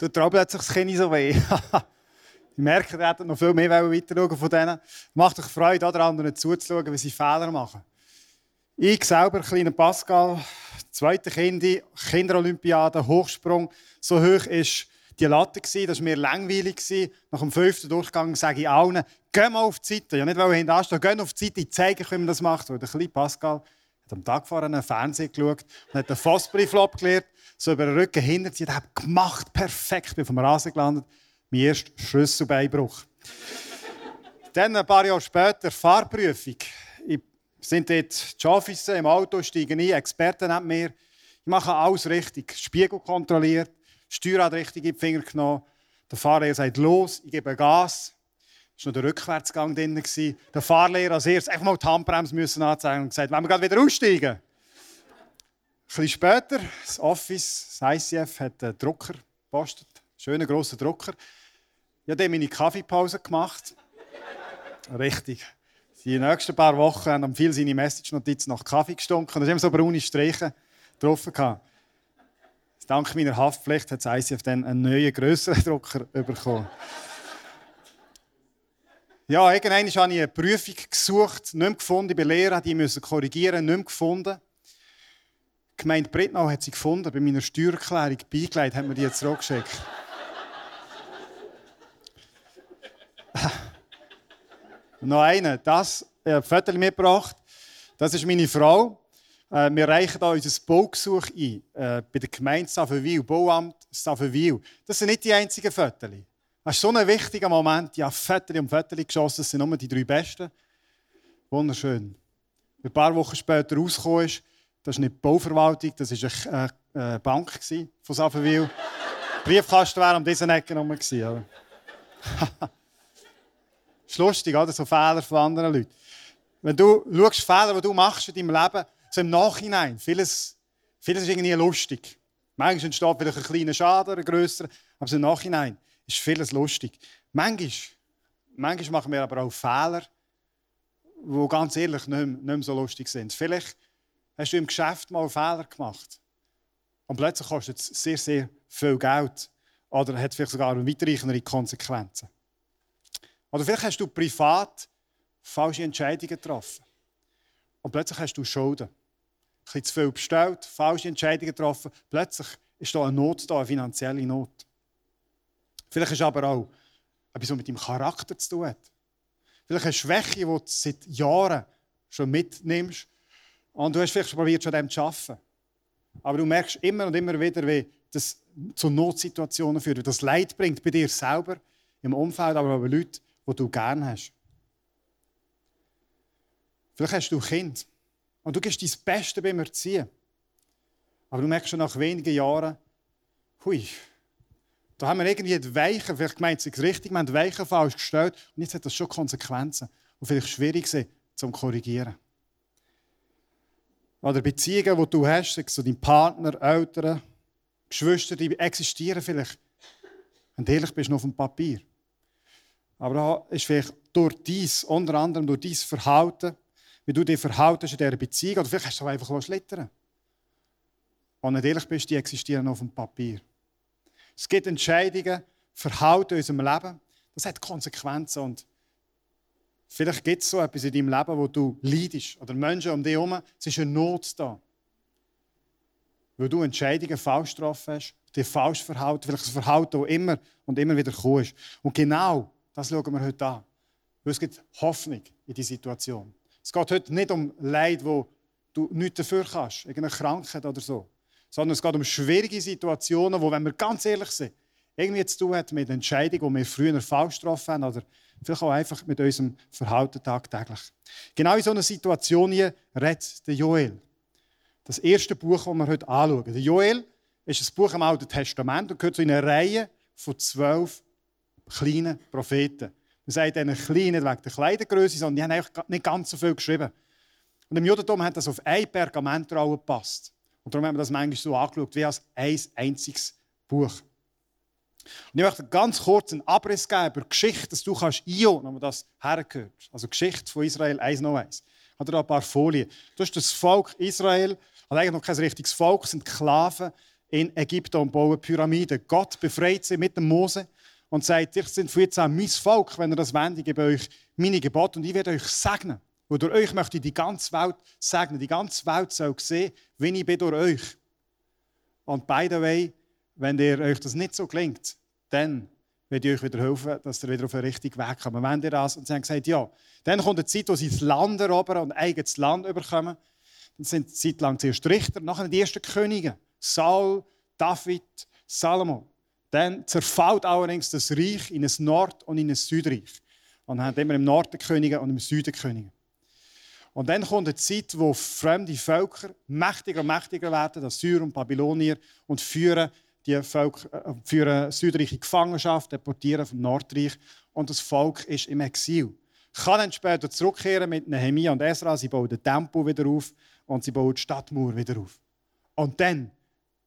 Tut der plötzlich das Kind so weh. ich merke, er hat noch viel mehr weiter schauen von denen. Macht euch Freude, oder anderen zuzuschauen, wie sie Fehler machen. Ich selber, kleiner Pascal, zweite Kind, Kinderolympiade, Hochsprung. So hoch ist die Latte Das war mir langweilig. Nach dem fünften Durchgang sage ich allen, geh mal auf die Seite. Ja, nicht, weil ich hinterstehe, geh auf die Seite, ich zeige wie man das macht. Der kleine Pascal hat am Tag vorher einen Fernsehen geschaut und hat den Fossbrieflop gelernt, so über den Rücken hinter sie. hat gemacht, perfekt, bin vom Rasen gelandet. Mein erster Schlüsselbeinbruch. Dann ein paar Jahre später Fahrprüfung. Ich sind dort die Office im Auto, steigen ein, Experten neben mir. Ich mache alles richtig. Spiegel kontrolliert, Steuerrad richtig in die Finger genommen. Der Fahrlehrer sagt los, ich gebe Gas. Es war noch der Rückwärtsgang drin. Der Fahrlehrer als erstes einfach mal die Handbremse müssen anzeigen und gesagt, wenn wir gerade wieder aussteigen. Ein bisschen später, das Office, das ICF, hat einen Drucker gepostet. Schöner, grosser Drucker. Ich habe dann meine Kaffeepause gemacht. Richtig. Die nächsten paar Wochen haben viel seine Message-Notizen nach Kaffee gestunken. Da haben so braune drauf. Gehabt. Dank meiner Haftpflicht hat das ICF dann einen neuen, grösseren Drucker bekommen. Ja, irgendwann habe ich eine Prüfung gesucht, nicht mehr gefunden. Bei Lehrern, die müssen korrigieren, nicht mehr gefunden. Die Gemeinde Brittnau hat sie gefunden. Bei meiner Steuererklärung beigelegt, hat mir die zurückgeschickt. Noch eine, das, ich habe ein Foto mitgebracht. Das ist meine Frau. Äh, wir reichen hier unser Baugesuch ein. Äh, bei der Gemeinde Savenwil, Bauamt Savenwil. Das sind nicht die einzigen Fotos. Das ist so ein wichtiger Moment. Ja, Fotos um Fotos geschossen, das sind nur die drei besten. Wunderschön. Ein paar Wochen später rausgekommen ist, das ist nicht die Bauverwaltung, das war eine, eine Bank von Savenwil. Briefkasten wäre um diese Ecke herum gewesen. das ist lustig, oder? so Fehler von anderen Leuten. Wenn du schaust, Fehler, die du machst in deinem Leben, so im Nachhinein, vieles, vieles ist irgendwie lustig. Manchmal entsteht vielleicht ein kleiner Schaden, ein grösserer, aber so im Nachhinein ist vieles lustig. Manchmal, manchmal machen wir aber auch Fehler, die ganz ehrlich nicht mehr, nicht mehr so lustig sind. Vielleicht hast du im Geschäft mal Fehler gemacht. Und plötzlich kostet es sehr, sehr viel Geld. Oder hat vielleicht sogar weitreichendere Konsequenzen. Oder vielleicht hast du privat falsche Entscheidungen getroffen. Und plötzlich hast du Schulden. Ein bisschen zu viel bestellt, falsche Entscheidungen getroffen. Plötzlich ist da eine Not da, eine finanzielle Not. Vielleicht ist aber auch etwas, was mit deinem Charakter zu tun hat. Vielleicht eine Schwäche, die du seit Jahren schon mitnimmst. Und du hast vielleicht probiert, schon dem zu arbeiten. Aber du merkst immer und immer wieder, wie das zu Notsituationen führt, wie das Leid bringt bei dir selber, im Umfeld, aber auch bei Leuten, die du gerne hast. Vielleicht hast du ein Kind und du gibst dein Beste beim Erziehen. Aber du merkst schon nach wenigen Jahren, hui, da haben wir irgendwie die Weichen, vielleicht gemeint es richtig, wir haben die Weichen falsch gestellt und jetzt hat das schon Konsequenzen, die vielleicht schwierig sind zum Korrigieren. Oder Beziehungen, die du hast, sei so dein Partner, Eltern, Geschwister, die existieren vielleicht. Du ehrlich bist, noch auf dem Papier. Aber da ist vielleicht durch dies, unter anderem durch dein Verhalten, wie du dich verhaltest in dieser Beziehung, oder vielleicht hast du einfach schlittern du ehrlich bist, die existieren auf dem Papier. Es gibt Entscheidungen, Verhalten in unserem Leben, das hat Konsequenzen. Und vielleicht gibt es so etwas in deinem Leben, wo du leidest oder Menschen um dich herum, es ist eine Not da. Weil du Entscheidungen falsch getroffen hast, dir falsch verhalten, vielleicht ein Verhalten, das immer und immer wieder kommst. Und genau das schauen wir heute an. Weil es gibt Hoffnung in die Situation. Es geht heute nicht um Leid, wo du nichts dafür kannst, irgendeine Krankheit oder so. Sondern es geht um schwierige Situationen, wo, wenn wir ganz ehrlich sind, irgendwie zu tun hat mit Entscheidungen, die wir früher falsch getroffen haben oder vielleicht auch einfach mit unserem Verhalten tagtäglich. Genau in so einer Situation hier redet der Joel. Das erste Buch, das wir heute anschauen. Der Joel ist ein Buch im Alten Testament und gehört zu einer Reihe von zwölf kleinen Propheten. Man sagt ihnen nicht wegen der Kleidergröße, sondern die haben eigentlich nicht ganz so viel geschrieben. Und im Judentum hat das auf eine Pergamentrolle gepasst. Und darum haben wir das manchmal so angeschaut, wie als ein einziges Buch. Und ich möchte ganz kurz einen Abriss geben über Geschichte, dass du kannst einordnen, wenn das hergehört. Also Geschichte von Israel 1 noch 1. Ich habe da ein paar Folien. Du hast das Volk Israel, hat eigentlich noch kein richtiges Volk, sind Sklaven in Ägypten und bauen Pyramiden. Gott befreit sie mit dem Mose und sagt, ich sind von jetzt an mein Volk, wenn ihr das wendet, ich gebe euch meine Gebote und ich werde euch segnen. Und durch euch möchte ich die ganze Welt segnen. Die ganze Welt soll sehen, wie ich bin durch euch. Und by the way, wenn ihr euch das nicht so gelingt, dann werde ich euch wieder helfen, dass ihr wieder auf den richtigen Weg kommt. Wenn ihr das und sie haben gesagt, ja, dann kommt eine Zeit, wo sie das Land erobern und eigenes Land überkommen. Dann sind sie Zeit lang zuerst Richter, nachher die ersten Könige. Saul, David, Salomo. Dann zerfällt allerdings das Reich in ein Nord- und in ein Südreich. Und dann haben immer im Norden Könige und im Süden Könige. Und dann kommt eine Zeit, wo fremde Völker mächtiger und mächtiger werden, Assyrer und Babylonier, und führen die Völker, äh, führen Südreich in Gefangenschaft, deportieren vom Nordreich. Und das Volk ist im Exil. Kann dann später zurückkehren mit Nehemiah und Esra. Sie bauen den Tempel wieder auf und sie bauen die Stadtmauer wieder auf. Und dann,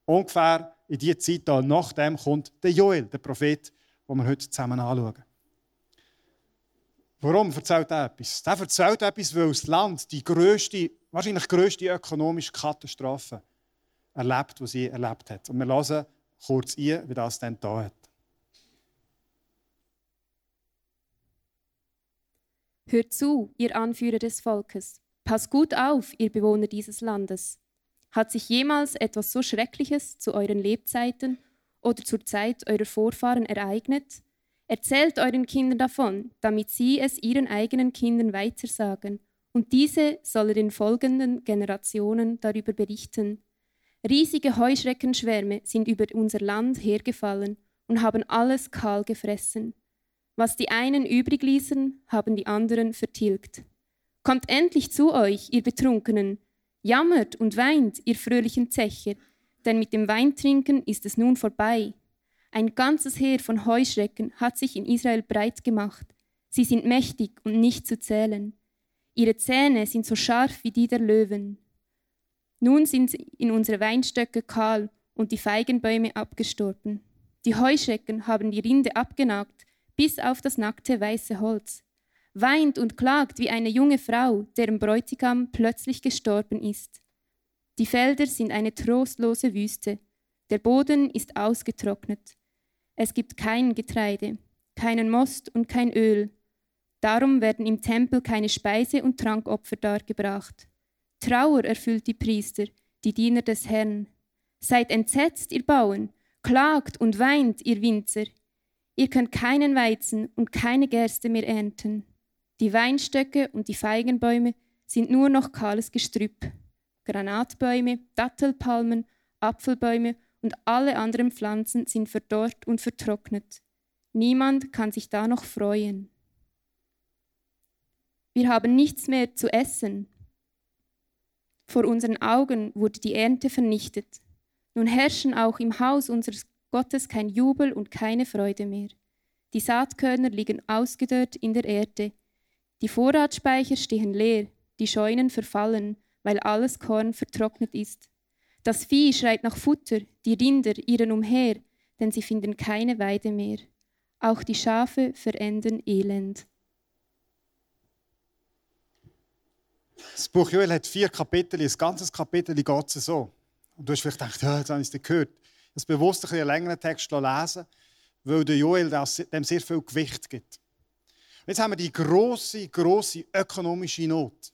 ungefähr in die Zeit da, nachdem kommt der Joel, der Prophet, den wir heute zusammen anschauen. Warum erzählt er etwas? Er erzählt etwas, weil das Land die grösste, wahrscheinlich grösste ökonomische Katastrophe erlebt, die sie erlebt hat. Und wir hören kurz ein, wie das dann da hat. Hört zu, ihr Anführer des Volkes. Passt gut auf, ihr Bewohner dieses Landes. Hat sich jemals etwas so Schreckliches zu euren Lebzeiten oder zur Zeit eurer Vorfahren ereignet? Erzählt euren Kindern davon, damit sie es ihren eigenen Kindern weitersagen, und diese sollen den folgenden Generationen darüber berichten. Riesige Heuschreckenschwärme sind über unser Land hergefallen und haben alles kahl gefressen. Was die einen übrig ließen, haben die anderen vertilgt. Kommt endlich zu euch, ihr Betrunkenen, Jammert und weint, ihr fröhlichen Zecher, denn mit dem Weintrinken ist es nun vorbei. Ein ganzes Heer von Heuschrecken hat sich in Israel breit gemacht. Sie sind mächtig und nicht zu zählen. Ihre Zähne sind so scharf wie die der Löwen. Nun sind in unsere Weinstöcke kahl und die Feigenbäume abgestorben. Die Heuschrecken haben die Rinde abgenagt, bis auf das nackte weiße Holz weint und klagt wie eine junge Frau, deren Bräutigam plötzlich gestorben ist. Die Felder sind eine trostlose Wüste, der Boden ist ausgetrocknet. Es gibt kein Getreide, keinen Most und kein Öl. Darum werden im Tempel keine Speise- und Trankopfer dargebracht. Trauer erfüllt die Priester, die Diener des Herrn. Seid entsetzt, ihr Bauern, klagt und weint, ihr Winzer. Ihr könnt keinen Weizen und keine Gerste mehr ernten. Die Weinstöcke und die Feigenbäume sind nur noch kahles Gestrüpp. Granatbäume, Dattelpalmen, Apfelbäume und alle anderen Pflanzen sind verdorrt und vertrocknet. Niemand kann sich da noch freuen. Wir haben nichts mehr zu essen. Vor unseren Augen wurde die Ernte vernichtet. Nun herrschen auch im Haus unseres Gottes kein Jubel und keine Freude mehr. Die Saatkörner liegen ausgedörrt in der Erde, die Vorratsspeicher stehen leer, die Scheunen verfallen, weil alles Korn vertrocknet ist. Das Vieh schreit nach Futter, die Rinder irren umher, denn sie finden keine Weide mehr. Auch die Schafe verenden elend. Das Buch Joel hat vier Kapitel. Ein ganzes Kapitel geht so. Und du hast vielleicht gedacht, ja, jetzt habe ich es gehört. Habe bewusst einen längeren Text lesen weil der Joel dem sehr viel Gewicht gibt. Jetzt haben wir die große, große ökonomische Not.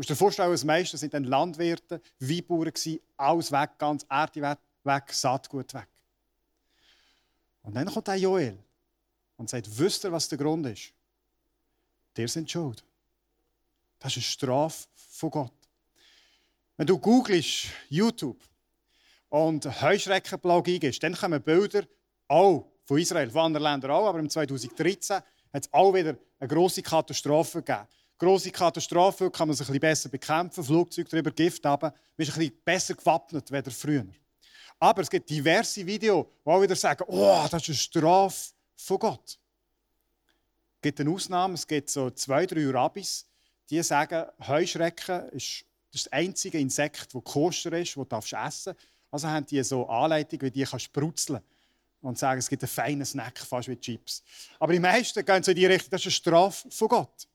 Du musst dir vorstellen, das meiste sind dann Landwirte, Weinbauern, alles weg, ganz Erde weg, Saatgut weg. Und dann kommt der Joel und sagt, wisst ihr, was der Grund ist? Der sind schuld. Das ist eine Strafe von Gott. Wenn du googelst, YouTube und Heuschreckenplage eingibst, dann kommen Bilder auch von Israel, von anderen Ländern auch, aber im 2013 hat es auch wieder eine grosse Katastrophe gegeben. Grosse Katastrophe kann man sich ein bisschen besser bekämpfen, Flugzeug drüber, Gift haben, man ist ein bisschen besser gewappnet als früher. Aber es gibt diverse Videos, die auch wieder sagen, oh, das ist eine Strafe von Gott. Es gibt eine Ausnahme, es gibt so zwei, drei Rabbis, die sagen, Heuschrecken ist das einzige Insekt, das koscher ist, das du essen darfst. Also haben die so Anleitungen, wie die kannst brutzeln und sagen, es gibt einen feinen Snack, fast wie Chips. Aber die meisten gehen so in die Richtung, das ist eine Strafe von Gott.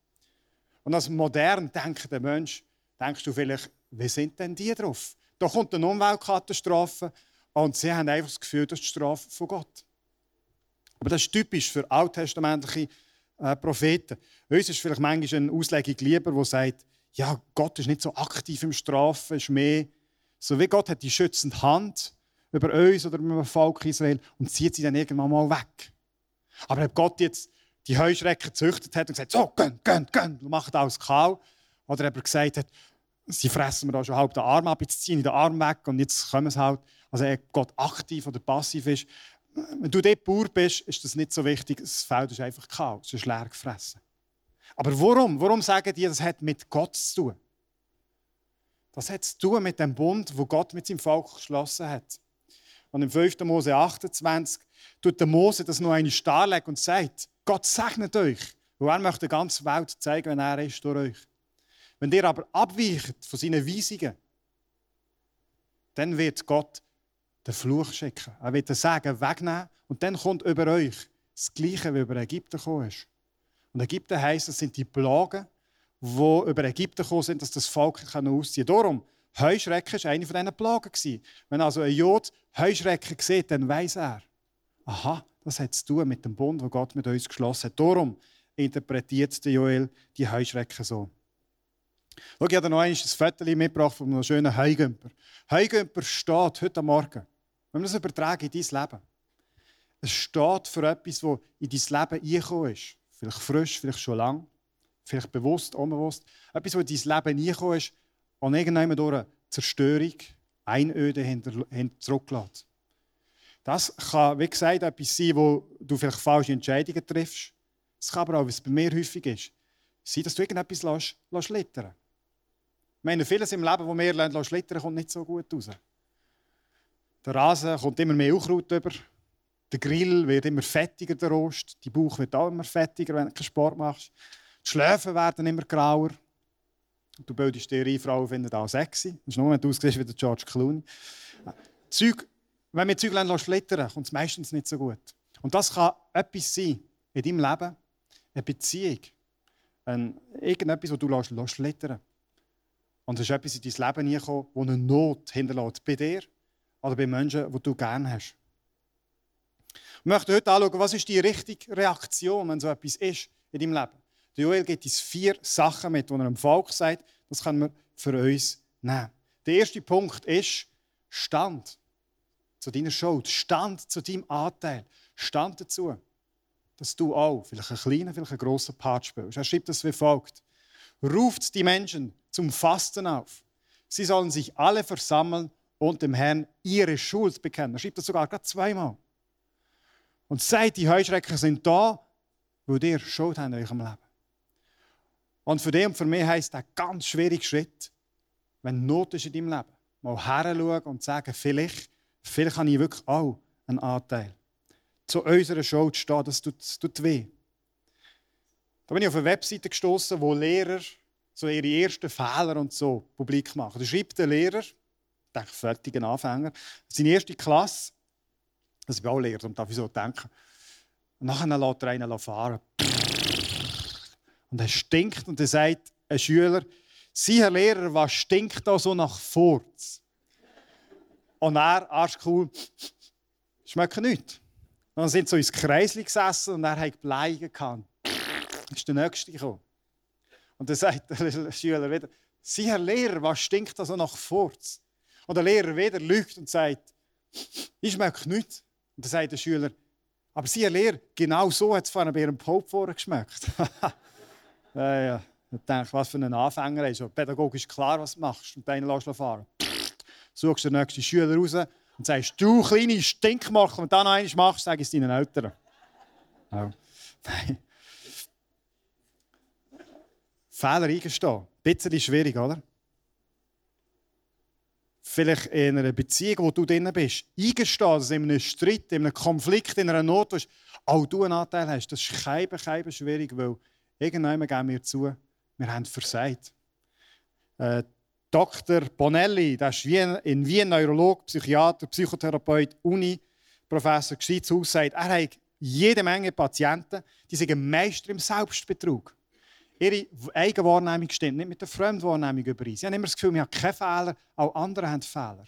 Und als modern denkender Mensch denkst du vielleicht, wie sind denn die drauf? Da kommt eine Umweltkatastrophe und sie haben einfach das Gefühl, das ist die Strafe von Gott. Aber das ist typisch für alttestamentliche äh, Propheten. Uns ist vielleicht manchmal eine Auslegung lieber, die sagt, ja, Gott ist nicht so aktiv im Strafen, ist mehr so wie Gott hat die schützende Hand über uns oder über das Volk Israel und zieht sie dann irgendwann mal weg. Aber ob Gott jetzt die Heuschrecken gezüchtet hat und gesagt, so, gönn, gönn, gönn, macht alles kahl, oder ob er gesagt hat, sie fressen mir da schon halb den Arm ab, jetzt ziehen die den Arm weg und jetzt kommen sie halt. Also ob Gott aktiv oder passiv ist. Wenn du dort Bauer bist, ist das nicht so wichtig. Das Feld ist einfach kahl, es ist leer gefressen. Aber warum? Warum sagen die, das hat mit Gott zu tun? Das hat zu tun mit dem Bund, wo Gott mit seinem Volk geschlossen hat. Und im 5. Mose 28 tut der Mose das noch einmal darlegen und sagt, Gott segnet euch, weil er möchte der ganzen Welt zeigen, wenn er ist durch euch. Wenn ihr aber abweicht von seinen Weisungen, dann wird Gott den Fluch schicken. Er wird den Segen wegnehmen und dann kommt über euch das Gleiche, wie über Ägypten gekommen ist. Und Ägypten heisst, das sind die Plagen, die über Ägypten gekommen sind, dass das Volk ausziehen kann. Darum, Heuschrecken war eine von diesen Plagen. Wenn also ein Jod Heuschrecken sieht, dann weiß er, aha, das hat zu tun mit dem Bund, den Gott mit uns geschlossen hat. Darum interpretiert Joel die Heuschrecken so. Schau, ich habe noch ein Foto mitgebracht von einem schönen Heugümper. Heugümper steht heute Morgen, wenn wir das übertragen in dein Leben, es steht für etwas, das in dein Leben eingekommen ist. Vielleicht frisch, vielleicht schon lang, vielleicht bewusst, unbewusst. Etwas, das in dein Leben eingekommen ist und irgendwann durch eine Zerstörung, Einöde hinter, hinter zurücklässt. Das kann, wie gesagt, etwas sein, wo du vielleicht falsche Entscheidungen triffst. Es kann aber auch, was bei mir häufig ist, sein, dass du irgendetwas lässt, lässt schlittern Ich meine, vieles im Leben, das wir lernen, schlittern, kommt nicht so gut raus. Der Rasen kommt immer mehr Unkraut über. Der Grill wird immer fettiger, der Rost. Die Bauch wird auch immer fettiger, wenn du keinen Sport machst. Die Schläfen werden immer grauer. Du bildest dir ein, Frauen finden das sexy. Das ist nur, wenn du aussiehst wie der George Clooney. Zeug, wenn wir Zeug schlittern kommt es meistens nicht so gut. Und das kann etwas sein in deinem Leben, eine Beziehung, ein, irgendetwas, das du schlittern Und es ist etwas in dein Leben gekommen, das eine Not hinterlässt. Bei dir oder bei Menschen, die du gerne hast. Ich möchte heute anschauen, was ist die richtige Reaktion, wenn so etwas ist in deinem Leben. Der Joel gibt uns vier Sachen mit, die er dem Volk sagt, das können wir für uns nehmen. Der erste Punkt ist Stand zu deiner Schuld, Stand zu deinem Anteil, Stand dazu, dass du auch vielleicht einen kleinen, vielleicht einen grossen Part spielst. Er schreibt das wie folgt. Ruft die Menschen zum Fasten auf. Sie sollen sich alle versammeln und dem Herrn ihre Schuld bekennen. Er schreibt das sogar gerade zweimal. Und sagt, die Heuschrecken sind da, weil ihr Schuld habt in eurem Leben. Und für dich und für mich heisst das ein ganz schwieriger Schritt, wenn Not ist in deinem Leben, mal heranschauen und sagen, vielleicht, vielleicht habe ich wirklich auch einen Anteil. Zu unserer Schuld stehen, das tut, das tut weh. Da bin ich auf eine Webseite gestoßen, wo Lehrer so ihre ersten Fehler und so publik machen. Da schreibt der Lehrer, ich denke, fertigen Anfänger, seine erste Klasse, das ist auch Lehrer, und darf ich so denken. Und nachher lässt er einen fahren. Und er stinkt und er sagt ein Schüler, Sie, Herr Lehrer, was stinkt da so nach Furz? Und er, arschcool, schmeckt nichts. Dann sind sie so ins Kreisli gesessen und er hat Bleigen gehabt. Ist der Nächste gekommen. Und dann sagt der Schüler wieder, Sie, Herr Lehrer, was stinkt da so nach Furz? Und der Lehrer wieder lügt und sagt, ich schmecke nichts. Und dann sagt der Schüler, aber Sie, Herr Lehrer, genau so hat es vorhin bei Ihrem Pope vorgeschmeckt. ja, ja. Ich denke, was für ein Anfänger ist. Pädagogisch klar, was du machst und deinen lässt fahren. Suchst den nächsten Schüler raus und sagst, du kleine Stinkmacher, wenn du das noch einmal machst, sag es deinen Eltern. Nein. Fehler eingestehen. Ein bisschen schwierig, oder? Vielleicht in einer Beziehung, wo du drin bist, eingestehen, dass in einem Streit, in einem Konflikt, in einer Not, wo auch du einen Anteil hast. Das ist kein, kein schwierig, weil irgendwann geben wir zu, wir haben versagt. Äh, Dr. Bonelli, der ist in Wien Neurolog, Psychiater, Psychotherapeut, Uni-Professor, Geschichtshaus, sagt, er hat jede Menge Patienten, die sind Meister im Selbstbetrug. Ihre Eigenwahrnehmung stimmt nicht mit der Fremdwahrnehmung überein. Sie haben immer das Gefühl, wir haben keine Fehler, auch andere haben Fehler.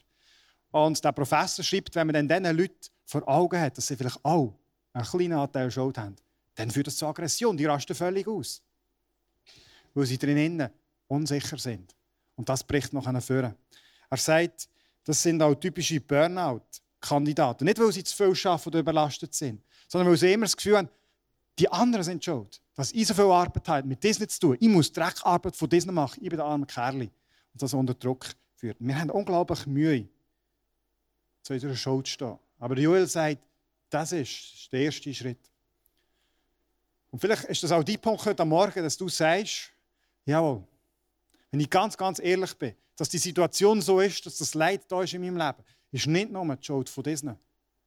Und der Professor schreibt, wenn man dann diesen Leuten vor Augen hat, dass sie vielleicht auch einen kleinen Anteil Schuld haben, dann führt das zu Aggression. Die rasten völlig aus. Weil sie drinnen unsicher sind. Und das bricht noch vor. Er sagt, das sind auch typische Burnout-Kandidaten. Nicht, weil sie zu viel arbeiten oder überlastet sind, sondern weil sie immer das Gefühl haben, die anderen sind schuld. Dass ich so viel Arbeit habe, mit diesen zu tun. Ich muss Dreckarbeit von diesen machen. Ich bin der arme Kerl. Und das unter Druck führt. Wir haben unglaublich Mühe, zu unserer Schuld zu stehen. Aber Joel sagt, das ist der erste Schritt. Und vielleicht ist das auch die Punkt heute Morgen, dass du sagst, jawohl, wenn ich ganz, ganz ehrlich bin, dass die Situation so ist, dass das Leid da ist in meinem Leben, ist nicht nur die Schuld von diesen,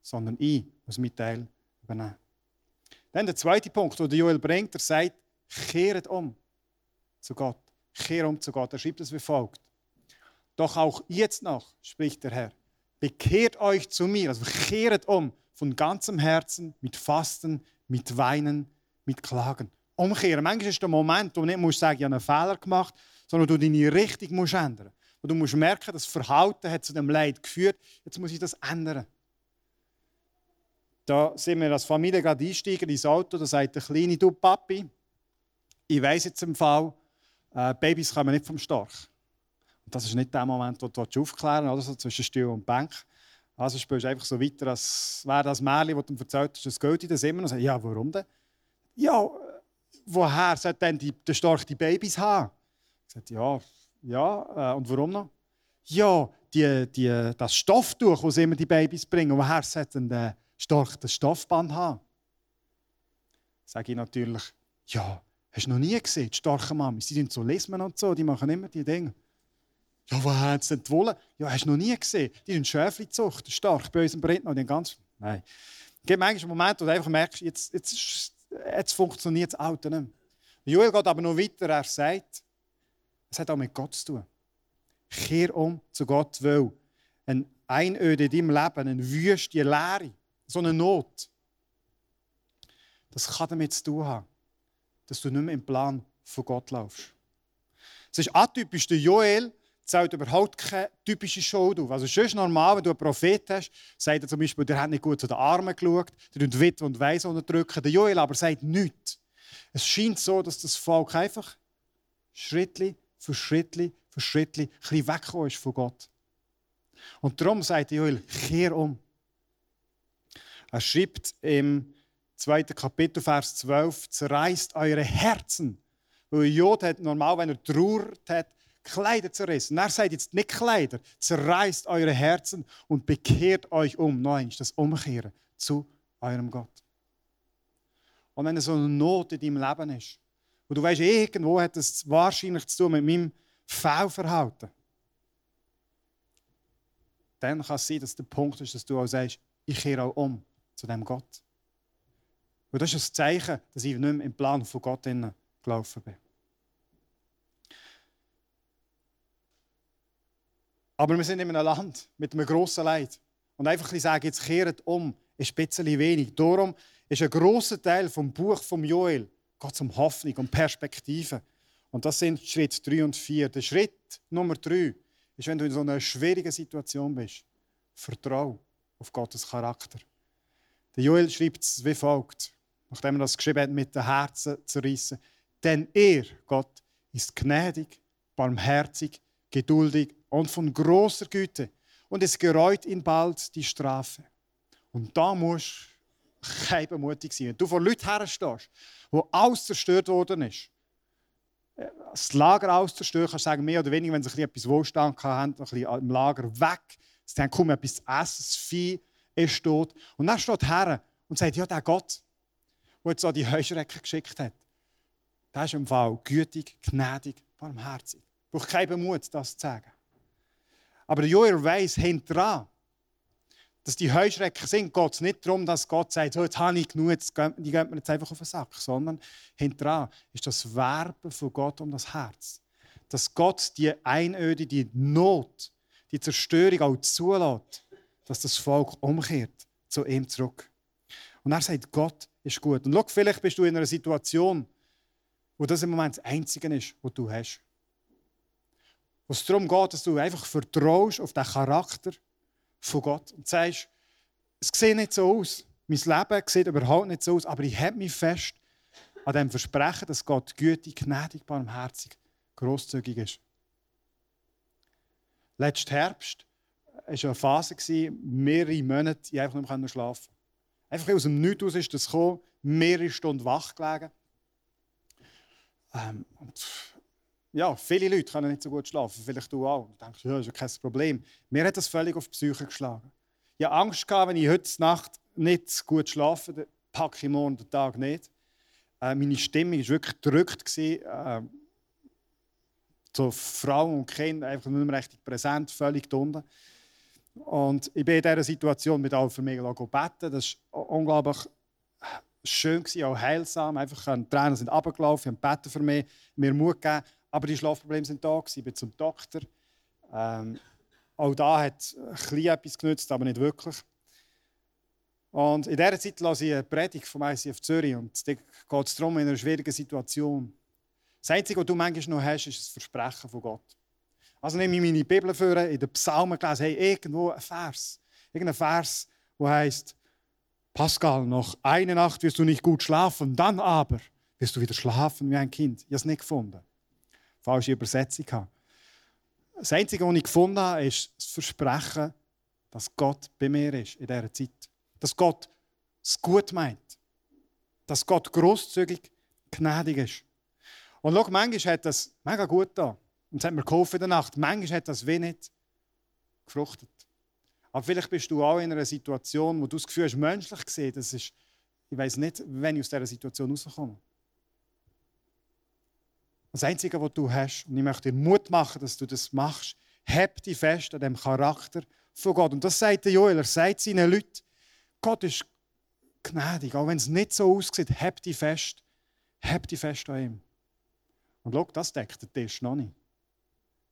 sondern ich muss meinen Teil übernehmen. Dann der zweite Punkt, den Joel bringt, er sagt, kehret um zu Gott. Kehre um zu Gott. Er schreibt es wie folgt. Doch auch jetzt noch, spricht der Herr, bekehrt euch zu mir, also kehret um von ganzem Herzen, mit Fasten, mit Weinen, mit Klagen. Umkehren. Manchmal ist der Moment, wo du nicht sagen, ich habe einen Fehler gemacht, sondern du deine Richtung musst ändern. Und du musst merken, das Verhalten hat zu dem Leid geführt, jetzt muss ich das ändern. Da sind wir als Familie gerade einsteigen ins Auto, da sagt der Kleine, du Papi, ich weiss jetzt im Fall, äh, Babys kommen nicht vom Storch. Und das ist nicht der Moment, wo du aufklären willst, oder so zwischen Stuhl und Bank. Also spielst du einfach so weiter, als wäre das Märchen, das du ihm erzählt hast, das gilt das immer. Und ja, warum denn? Ja, woher sollte denn die, der Storch die Babys haben? Ich sagte, ja, ja, äh, und warum noch? Ja, die, die, das Stofftuch, das immer die Babys bringen, woher sollte denn der Storch das Stoffband haben? Sage ich natürlich, ja, hast du noch nie gesehen, die starken Mamis, die sind so Lesmen und so, die machen immer die Dinge. Ja, woher haben sie denn die Wolle? Ja, hast du noch nie gesehen, die sind Schäflizucht, stark bei unserem Briten und den ganz. Nein. Es gibt manchmal Momente, wo du einfach merkst, jetzt, jetzt, jetzt funktioniert das Auto nicht mehr. Joel geht aber noch weiter, er sagt, es hat auch mit Gott zu tun. Kehr um zu Gott, weil eine Einöde in deinem Leben, eine Wüste, eine Leere, so eine Not, das kann damit zu tun haben, dass du nicht mehr im Plan von Gott laufst. Es ist atypisch, der Joel zählt überhaupt keine typische Schuld auf. Also schon normal, wenn du einen Prophet hast, sagt er zum Beispiel, der hat nicht gut zu den Armen geschaut, der tut Witwe und Weise unterdrücken. Der Joel aber sagt nichts. Es scheint so, dass das Volk einfach Schrittli für Schrittli für Schrittli ein bisschen weggekommen ist von Gott. Und darum sagt Joel, kehr um. Er schreibt im 2. Kapitel, Vers 12, zerreißt eure Herzen. Weil Jod hat normal, wenn er Trauer hat, Kleider zerrissen. Und er sagt jetzt nicht Kleider, zerreißt eure Herzen und bekehrt euch um. Nein, das Umkehren zu eurem Gott. Und wenn so eine Not in deinem Leben ist, und du weißt, irgendwo hat es wahrscheinlich zu tun mit meinem Fehlverhalten, dann kann es sein, dass der Punkt ist, dass du auch sagst, ich kehre auch um zu dem Gott. Und das ist ein Zeichen, dass ich nicht mehr im Plan von Gott gelaufen bin. Aber wir sind in einem Land mit einem grossen Leid. Und einfach sagen, jetzt kehrt um, ist ein bisschen wenig. Darum ist ein grosser Teil vom Buch von Joel geht um Hoffnung, um Perspektive. Und das sind Schritt 3 und 4. Der Schritt Nummer 3 ist, wenn du in so einer schwierigen Situation bist. Vertrau auf Gottes Charakter. Der Joel schreibt es wie folgt, nachdem er das geschrieben hat, mit den Herzen zerrissen. Denn er, Gott, ist gnädig, barmherzig, geduldig und von großer Güte. Und es gereut ihn bald die Strafe. Und da musst mutig sein. Wenn du vor Leuten herstehst, wo alles zerstört worden ist, das Lager auszerstören, kannst du sagen, mehr oder weniger, wenn sie etwas Wohlstand hatten, ein bisschen im Lager weg, sie haben kaum etwas zu essen, das Vieh ist tot. Und dann steht her und sagt, ja, der Gott, der jetzt so die Heuschrecken geschickt hat, der ist im Fall gütig, gnädig, barmherzig. Braucht keinen Mut, das zu sagen. Aber Joel weiss hinterher, dass die Heuschrecken sind, geht es nicht darum, dass Gott sagt, so, jetzt habe ich genug, jetzt geht, die geht mir jetzt einfach auf den Sack, sondern hinterher ist das Werben von Gott um das Herz. Dass Gott die Einöde, die Not, die Zerstörung auch zulässt, dass das Volk umkehrt zu ihm zurück. Und er sagt, Gott ist gut. Und schau, vielleicht bist du in einer Situation, wo das im Moment das Einzige ist, was du hast. Wo es darum geht, dass du einfach vertraust auf den Charakter von Gott und sagst, es sieht nicht so aus. Mein Leben sieht überhaupt nicht so aus, aber ich habe mich fest an dem Versprechen, dass Gott gütig, gnädig, barmherzig, großzügig ist. Letzten Herbst war eine Phase, mehrere Monate, ich einfach nicht schlafen Einfach aus dem Nichts ist das gekommen, mehrere Stunden wach gelegen. Ähm, ja, viele Leute können nicht so gut schlafen, vielleicht du auch. Du denkst, ja, ist ja kein Problem. Mir hat das völlig auf die Psyche geschlagen. Ich hatte Angst, gehabt, wenn ich heute Nacht nicht gut schlafe, dann packe ich morgen den Tag nicht. Äh, meine Stimme war wirklich gedrückt. Äh, so Frauen und Kinder einfach nicht mehr richtig präsent, völlig unten. Und ich bin in dieser Situation mit für mich beten. Das war unglaublich schön, auch heilsam. Einfach, die Tränen sind runtergelaufen, haben beten für mich, mir Mut gegeben. Aber die Schlafprobleme sind da. Ich bin zum Doktor. Ähm, auch da hat etwas genützt, aber nicht wirklich. Und in dieser Zeit lasse ich eine Predigt vom ICF Zürich. Und da geht es darum, in einer schwierigen Situation. Das Einzige, was du manchmal noch hast, ist das Versprechen von Gott. Also nehme ich meine Bibel vor, in den Psalmen gelesen, hey, irgendwo ein Vers. Irgendein Vers, der heißt, Pascal, noch eine Nacht wirst du nicht gut schlafen, dann aber wirst du wieder schlafen wie ein Kind. Ich habe es nicht gefunden. Falsche Übersetzung. Das Einzige, was ich gefunden habe, ist das Versprechen, dass Gott bei mir ist in dieser Zeit. Dass Gott es gut meint. Dass Gott großzügig, gnädig ist. Und schau, manchmal hat das mega gut da. Und es hat mir geholfen in der Nacht. Manchmal hat das wenig gefruchtet. Aber vielleicht bist du auch in einer Situation, wo du das Gefühl hast, menschlich gesehen, das ist, ich weiß nicht, wenn ich aus dieser Situation rauskomme. Das Einzige, was du hast, und ich möchte dir Mut machen, dass du das machst, heb dich fest an dem Charakter von Gott. Und das sagt der Joel, er sagt seinen Leuten, Gott ist gnädig, auch wenn es nicht so aussieht, heb dich fest, heb dich fest an ihm. Und schau, das deckt der Tisch noch nicht.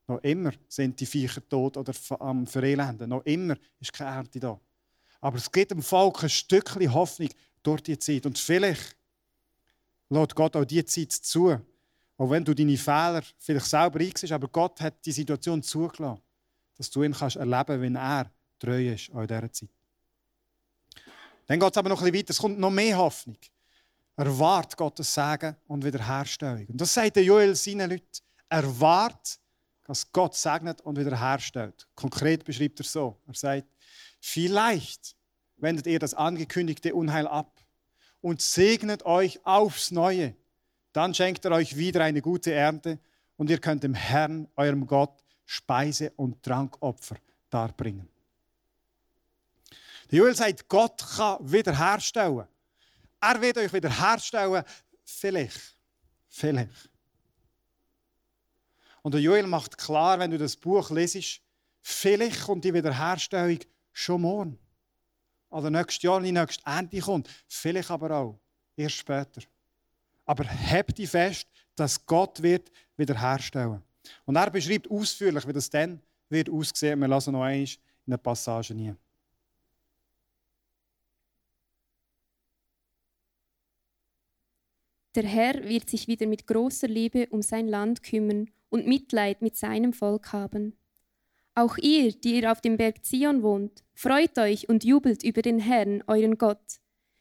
Noch immer sind die Viecher tot oder am Verelenden. Noch immer ist keine Ernte da. Aber es gibt dem Volk ein Stückchen Hoffnung durch die Zeit. Und vielleicht lässt Gott auch diese Zeit zu. Auch wenn du deine Fehler vielleicht selber einsiehst, aber Gott hat die Situation zugelassen, dass du ihn kannst erleben wenn er treu ist in dieser Zeit. Dann geht es aber noch ein bisschen weiter. Es kommt noch mehr Hoffnung. Erwart Gottes Segen und Wiederherstellung. Und das sagt der Joel seinen Leuten. Erwart dass Gott segnet und wiederherstellt. Konkret beschreibt er so. Er sagt, vielleicht wendet ihr das angekündigte Unheil ab und segnet euch aufs Neue. Dann schenkt er euch wieder eine gute Ernte und ihr könnt dem Herrn, eurem Gott, Speise- und Trankopfer darbringen. Der Joel sagt, Gott kann wiederherstellen. Er wird euch wiederherstellen. Vielleicht. Vielleicht. Und der Joel macht klar, wenn du das Buch lesest, vielleicht kommt die Wiederherstellung schon morgen. Oder nächstes Jahr, die nächste Ernte kommt. Vielleicht aber auch erst später. Aber habt die fest, dass Gott wird wiederherstellen. Und er beschreibt ausführlich, wie das dann wird aussehen. Wir lassen noch einmal in der Passage nie. Der Herr wird sich wieder mit großer Liebe um sein Land kümmern und Mitleid mit seinem Volk haben. Auch ihr, die ihr auf dem Berg Zion wohnt, freut euch und jubelt über den Herrn, euren Gott.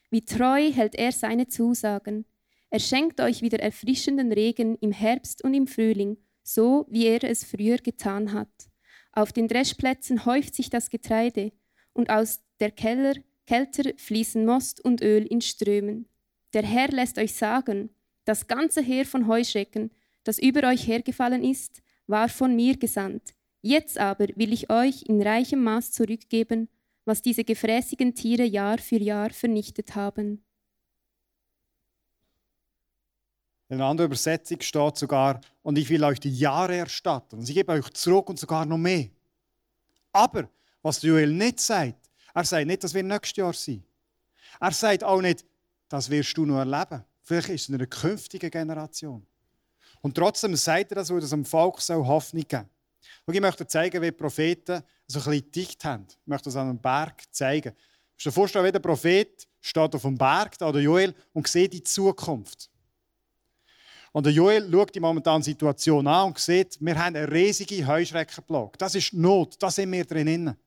Wie treu hält er seine Zusagen. Er schenkt euch wieder erfrischenden Regen im Herbst und im Frühling, so wie er es früher getan hat. Auf den Dreschplätzen häuft sich das Getreide, und aus der Keller, Kelter fließen Most und Öl in Strömen. Der Herr lässt euch sagen, das ganze Heer von Heuschrecken, das über euch hergefallen ist, war von mir gesandt. Jetzt aber will ich euch in reichem Maß zurückgeben, was diese gefräßigen Tiere Jahr für Jahr vernichtet haben. In einer anderen Übersetzung steht sogar, und ich will euch die Jahre erstatten. Und ich gebe euch zurück und sogar noch mehr. Aber, was Joel nicht sagt, er sagt nicht, dass wir nächstes Jahr sind. Er sagt auch nicht, das wirst du noch erleben. Vielleicht ist es in einer künftigen Generation. Und trotzdem sagt er das, weil das dem Volk so Hoffnung geben soll. Ich möchte zeigen, wie die Propheten so ein bisschen dicht haben. Ich möchte das an einem Berg zeigen. Du dir vorstellen, wie der Prophet steht auf dem Berg, da der Joel, und sieht die Zukunft. Und der Joel schaut die momentane Situation an und sieht, wir haben eine riesige Heuschreckenplage. Das ist Not, da sind wir drinnen.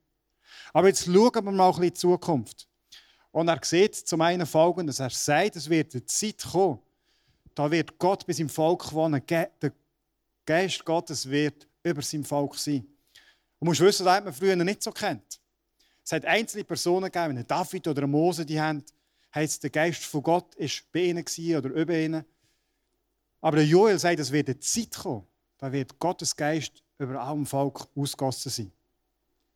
Aber jetzt schauen wir mal ein bisschen in die Zukunft. Und er sieht zum einen Folgendes, er sagt, es wird eine Zeit kommen, da wird Gott bei seinem Volk wohnen. Der Geist Gottes wird über seinem Volk sein. Du musst wissen, das hat man früher nicht so kennt. Es hat einzelne Personen gegeben, David oder Mose, die haben, heisst, der Geist von Gott ist bei ihnen oder über ihnen. Aber der Joel sagt, es wird eine Zeit kommen, da wird Gottes Geist über allem Volk ausgossen sein.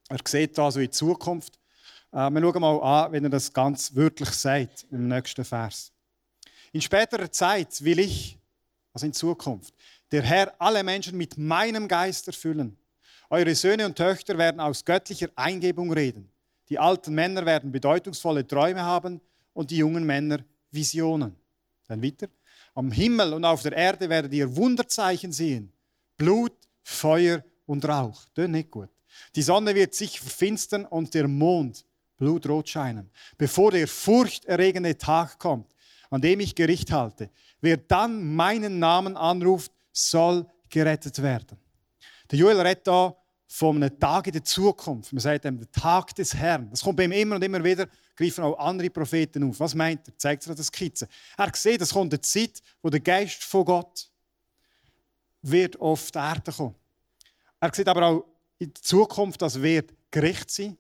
Er sieht also in Zukunft. Äh, wir schauen mal an, wenn er das ganz wörtlich sagt im nächsten Vers. In späterer Zeit will ich, also in Zukunft, der Herr alle Menschen mit meinem Geist erfüllen. Eure Söhne und Töchter werden aus göttlicher Eingebung reden. Die alten Männer werden bedeutungsvolle Träume haben und die jungen Männer Visionen. Dann weiter. Am Himmel und auf der Erde werdet ihr Wunderzeichen sehen. Blut, Feuer und Rauch. Das ist nicht gut. Die Sonne wird sich verfinstern und der Mond blutrot scheinen. Bevor der furchterregende Tag kommt, an dem ich Gericht halte, wer dann meinen Namen anruft, soll gerettet werden. Der Joel redet hier von einem Tag in der Zukunft. Man sagt ihm, der Tag des Herrn. Das kommt bei ihm immer und immer wieder greifen auch andere Propheten auf. Was meint er? Zeigt er das Skizze. Er sieht, es kommt eine Zeit, wo der Geist von Gott wird auf die Erde kommen. Er sieht aber auch in der Zukunft, dass wird Gericht sein,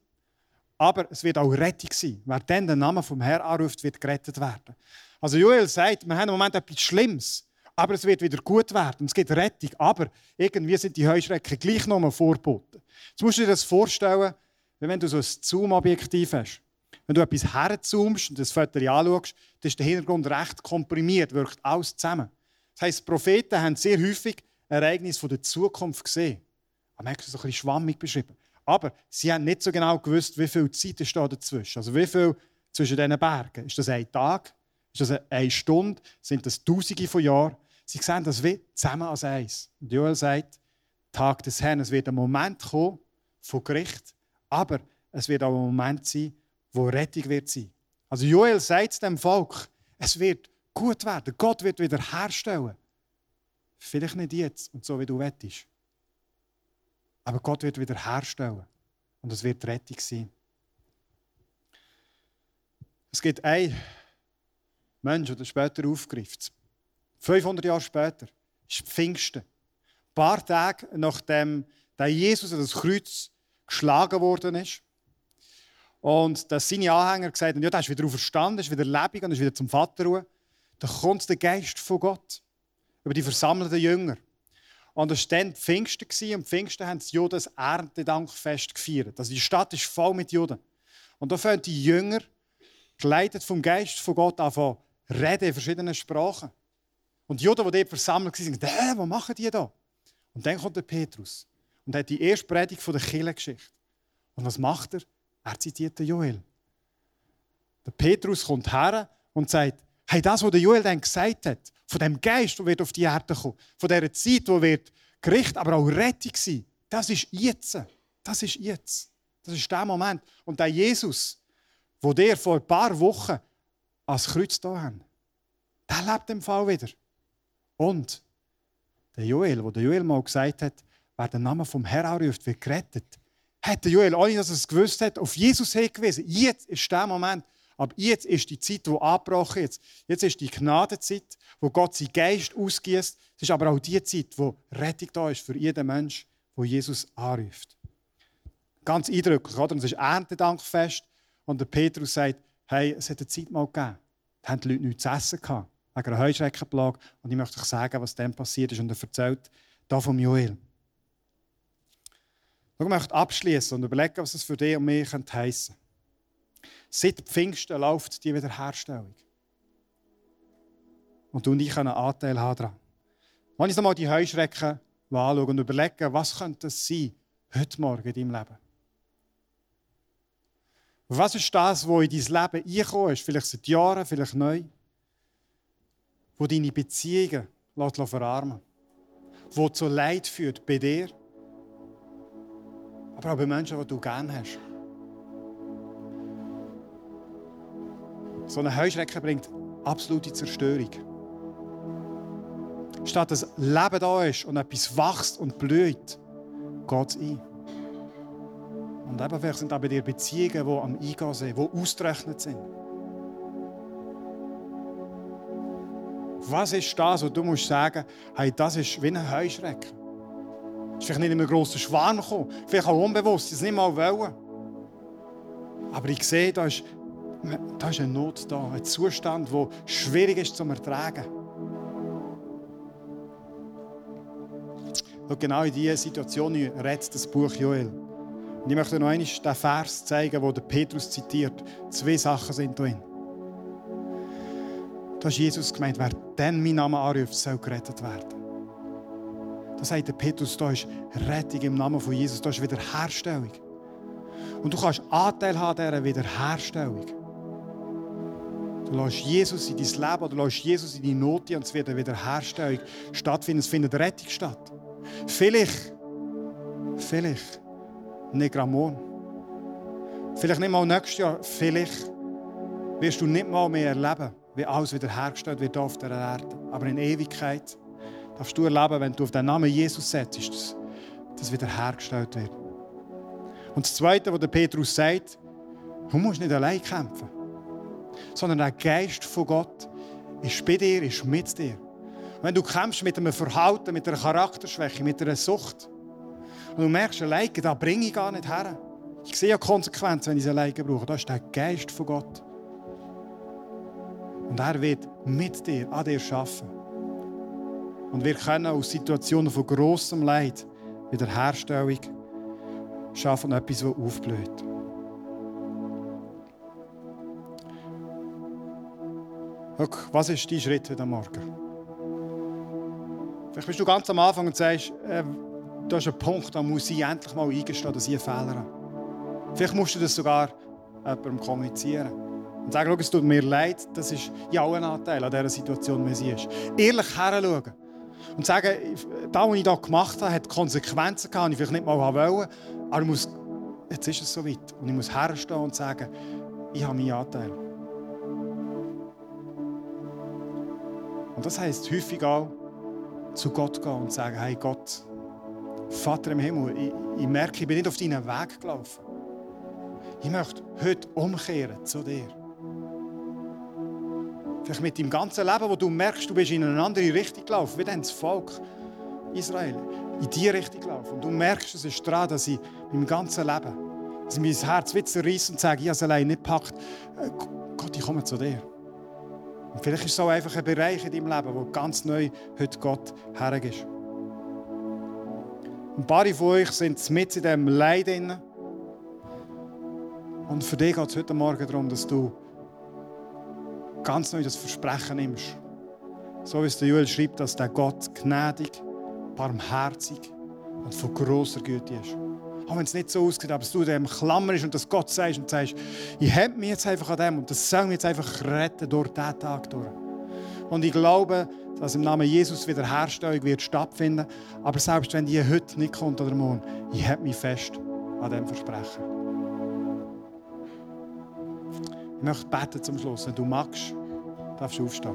aber es wird auch Rettung sein. Wer dann den Namen vom Herrn anruft, wird gerettet werden. Also Joel sagt, wir haben im Moment etwas Schlimmes, aber es wird wieder gut werden. Es gibt Rettung, aber irgendwie sind die Heuschrecken gleich nochmal vorboten. Jetzt musst du dir das vorstellen, wenn du so ein Zoom-Objektiv hast. Wenn du etwas herzoomst und das Foto anschaust, dann ist der Hintergrund recht komprimiert, wirkt alles zusammen. Das heisst, Propheten haben sehr häufig Ereignisse der Zukunft gesehen. Aber man hat es ein bisschen schwammig beschrieben. Aber sie haben nicht so genau gewusst, wie viel Zeit ist da dazwischen. Also wie viel zwischen diesen Bergen. Ist das ein Tag? Ist das eine Stunde? Sind das Tausende von Jahren? Sie sehen das wie zusammen als eins. Und Joel sagt, Tag des Herrn, es wird ein Moment kommen von Gericht, aber es wird auch ein Moment sein, wo Rettung wird sein. Also Joel sagt dem Volk, es wird gut werden. Gott wird wieder herstellen. Vielleicht nicht jetzt und so, wie du wettest. Aber Gott wird wieder herstellen. Und es wird Rettung sein. Es gibt einen Mensch, der später aufgreift. 500 Jahre später ist Pfingsten. Ein paar Tage nachdem Jesus an das Kreuz geschlagen worden ist, und dass seine Anhänger gesagt haben, ja, der ist wieder auferstanden, ist wieder lebendig und ist wieder zum Vater ruhen. Da kommt der Geist von Gott über die versammelten Jünger. Und es war dann Pfingsten und Pfingsten haben die das Erntedankfest gefeiert. Also die Stadt ist voll mit Juden. Und da fangen die Jünger, geleitet vom Geist von Gott, an reden in verschiedenen Sprachen. Und die Juden, die dort versammelt waren, sagen, was machen die da? Und dann kommt der Petrus und hat die erste Predigt von der Kirchengeschichte. Und was macht er? Er zitiert den Joel. Der Petrus kommt her und sagt, hey, das, was der Joel dann gesagt hat, von dem Geist, der auf die Erde kommen, von dieser Zeit, wo wird Gericht, aber auch Rettung sein, das ist jetzt. Das ist jetzt. Das ist der Moment. Und der Jesus, wo der vor ein paar Wochen als Kreuz da haben, der lebt im Fall wieder. Und der Joel, wo der Joel mal gesagt hat, wer den Namen vom Herrn anruft, wird gerettet, hat Joel, ohne dass er es gewusst hat, auf Jesus hingewiesen. Jetzt ist der Moment. Aber jetzt ist die Zeit, die abgebrochen ist. Jetzt ist die Gnadenzeit, wo Gott seinen Geist ausgießt. Es ist aber auch die Zeit, wo Rettung da ist für jeden Menschen, wo Jesus anruft. Ganz eindrücklich, oder? Und es ist Erntedankfest. Und der Petrus sagt, hey, es hat eine Zeit mal gegeben. Da haben die Leute nichts zu essen gehabt. Wegen einer Heuschreckenplage. Und ich möchte euch sagen, was dann passiert ist. Und er erzählt da vom Joel. Ich möchte abschließen und überlegen, was es für dich und mich heissen könnte. Seit Pfingsten läuft die Wiederherstellung. Und du und ich können Anteil haben daran. Wenn ich nochmal die Heuschrecken anschaue und überlege, was könnte es sein heute Morgen in deinem Leben? Was ist das, was in dein Leben eingekommen ist, vielleicht seit Jahren, vielleicht neu, wo deine Beziehungen verarmen lässt, wo zu Leid führt bei dir, aber auch bei Menschen, die du gerne hast. So eine Heuschrecke bringt absolute Zerstörung. Statt dass Leben da ist und etwas wächst und blüht, geht es ein. Und eben vielleicht sind auch bei dir Beziehungen, die am Eingehen sind, die ausgerechnet sind. Was ist das, wo du musst sagen, hey, das ist wie ein Heuschreck? Vielleicht nicht in einem grossen Schwarm gekommen, vielleicht auch unbewusst, das nicht mal wollen. Aber ich sehe, da ist, da ist eine Not da, ein Zustand, der schwierig ist zu ertragen. Und genau in diese Situation redet das Buch Joel. Und ich möchte noch einmal den Vers zeigen, wo der Petrus zitiert. Zwei Sachen sind drin. Da ist Jesus gemeint, wer dann meinen Namen anruft, soll gerettet werden. Da sagt der Petrus, da ist Rettung im Namen von Jesus, da ist Wiederherstellung. Und du kannst Anteil haben an dieser Wiederherstellung. Du lässt Jesus in dein Leben oder du lässt Jesus in deine Not und es wird eine Wiederherstellung stattfinden. Es findet Rettung statt. Vielleicht, vielleicht nicht Gramon. Vielleicht nicht mal nächstes Jahr. Vielleicht wirst du nicht mal mehr erleben, wie alles wiederhergestellt wird auf der Erde. Aber in Ewigkeit darfst du erleben, wenn du auf den Namen Jesus setzt, dass das wiederhergestellt wird. Und das Zweite, was der Petrus sagt, du musst nicht allein kämpfen, sondern der Geist von Gott ist bei dir, ist mit dir. wenn du kämpfst mit einem Verhalten, mit einer Charakterschwäche, mit einer Sucht, und du merkst, alleine, da bringe ich gar nicht her. Ich sehe ja Konsequenzen, wenn ich es alleine brauche. Das ist der Geist von Gott. Und er wird mit dir, an dir arbeiten. Und wir können aus Situationen von grossem Leid Wiederherstellung schaffen, etwas, das aufblüht. Was ist dein Schritt heute Morgen? Vielleicht bist du ganz am Anfang und sagst, äh, da ist ein Punkt, da muss ich endlich mal eingestehen, dass ich einen Fehler habe. Vielleicht musst du das sogar jemandem kommunizieren. Und sagen, es tut mir leid, das ist ja auch ein Anteil an dieser Situation, wie sie ist. Ehrlich heranschauen. Und sagen, das, was ich hier gemacht habe, hat Konsequenzen gehabt, die ich vielleicht nicht mal wollte. Aber ich muss, jetzt ist es soweit. Und ich muss herstehen und sagen, ich habe meinen Anteil. Und das heisst häufig auch, zu Gott gehen und sagen, hey Gott, Vater im Himmel, ich, ich merke, ich bin nicht auf deinen Weg gelaufen. Ich möchte heute umkehren zu dir. Vielleicht mit deinem ganzen Leben, wo du merkst, du bist in eine andere Richtung gelaufen, wie dann das Volk Israel, in diese Richtung gelaufen. Und du merkst, es ist dran, dass ich meinem ganzen Leben, dass ich mein Herz wieder zerreißt und sage, ich habe es allein nicht gepackt. Äh, Gott, ich komme zu dir. Und vielleicht ist es so einfach ein Bereich in deinem Leben, wo ganz neu heute Gott hergehst. Ein paar von euch sind mit in diesem Leid. Und für dich geht es heute Morgen darum, dass du ganz neu das Versprechen nimmst. So wie es der Joel schreibt, dass der Gott gnädig, barmherzig und von großer Güte ist. Auch wenn es nicht so aussieht, aber dass du dem klammerst und dass Gott sagst und sagst, ich habe mich jetzt einfach an dem und das soll mich jetzt einfach retten durch diesen Tag durch. Und ich glaube, dass im Namen Jesus Wiederherstellung wird stattfinden. Aber selbst wenn die heute nicht kommt oder morgen, ich habe mich fest an dem Versprechen. Ich möchte beten zum Schluss. Wenn du magst, darfst du aufstehen.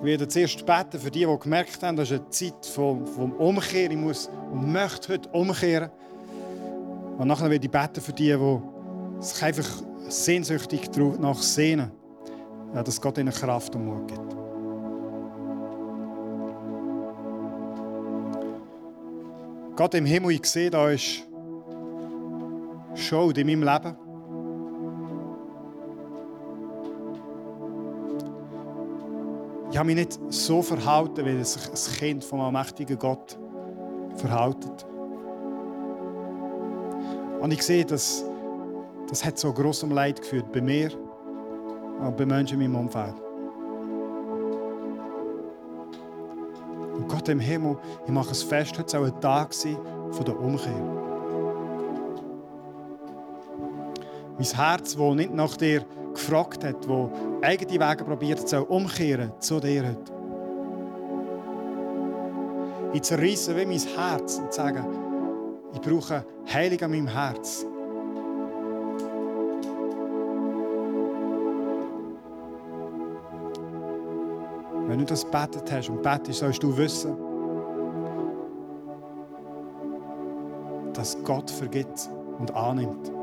Ich werde zuerst beten für die, die gemerkt haben, das ist eine Zeit vom, vom Umkehren. Ich muss und möchte heute umkehren. Und nachher werde ich beten für die, die sich einfach sehnsüchtig nach sehnen, dass Gott ihnen Kraft und Mut gibt. Gott im Himmel, ich sehe, da ist Schuld in meinem Leben. Ich habe mich nicht so verhalten, wie sich ein Kind vom allmächtigen Gott verhält. Und ich sehe, dass das hat so großem Leid geführt bei mir und bei Menschen in meinem Umfeld. Und Gott im Himmel, ich mache es fest, heute soll ein Tag sein von der Umkehr. Mein Herz, das nicht nach dir gefragt hat, das eigene Wege probiert soll umkehren zu dir heute. Ich zerreisse wie mein Herz und sage, ich brauche Heilung an meinem Herz. Wenn du das betet hast und betest, sollst du wissen, dass Gott vergibt und annimmt.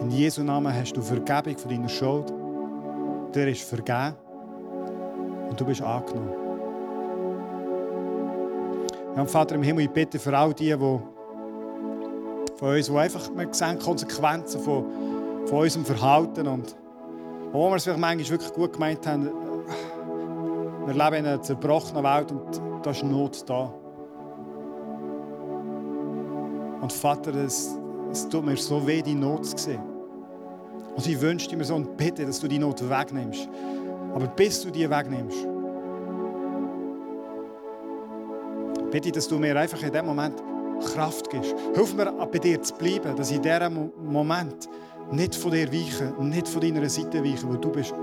In Jesu Namen hast du Vergebung von deiner Schuld. Der ist vergeben und du bist angenommen. Ja, Vater im Himmel, ich bitte für all die, die von uns, die einfach, wir sehen Konsequenzen von, von unserem Verhalten und wo wir es vielleicht manchmal wirklich gut gemeint haben, wir leben in einer zerbrochenen Welt und da ist Not da. Und Vater, es, es tut mir so weh, die Not zu sehen. Und ich wünschte mir so und bitte, dass du die Not wegnimmst. Aber bis du die wegnimmst, bitte, dass du mir einfach in dem Moment Kraft gibst. Hilf mir, bei dir zu bleiben, dass ich in diesem Moment nicht von dir weiche, nicht von deiner Seite weiche, weil du bist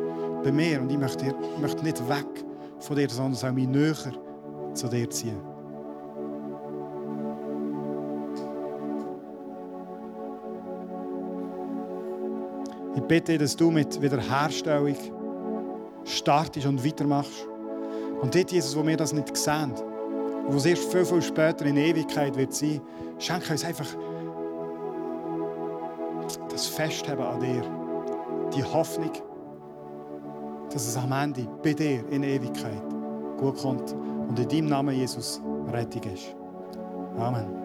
bei mir und ich möchte, ich möchte nicht weg von dir, sondern soll mich näher zu dir ziehen. Ich bitte, dass du mit Wiederherstellung startest und weitermachst. Und dort, Jesus, wo wir das nicht sehen, wo es erst viel, viel später in Ewigkeit wird sein, schenke uns einfach das Festhaben an dir, die Hoffnung, dass es am Ende bei dir in Ewigkeit gut kommt und in deinem Namen, Jesus, Rettung ist. Amen.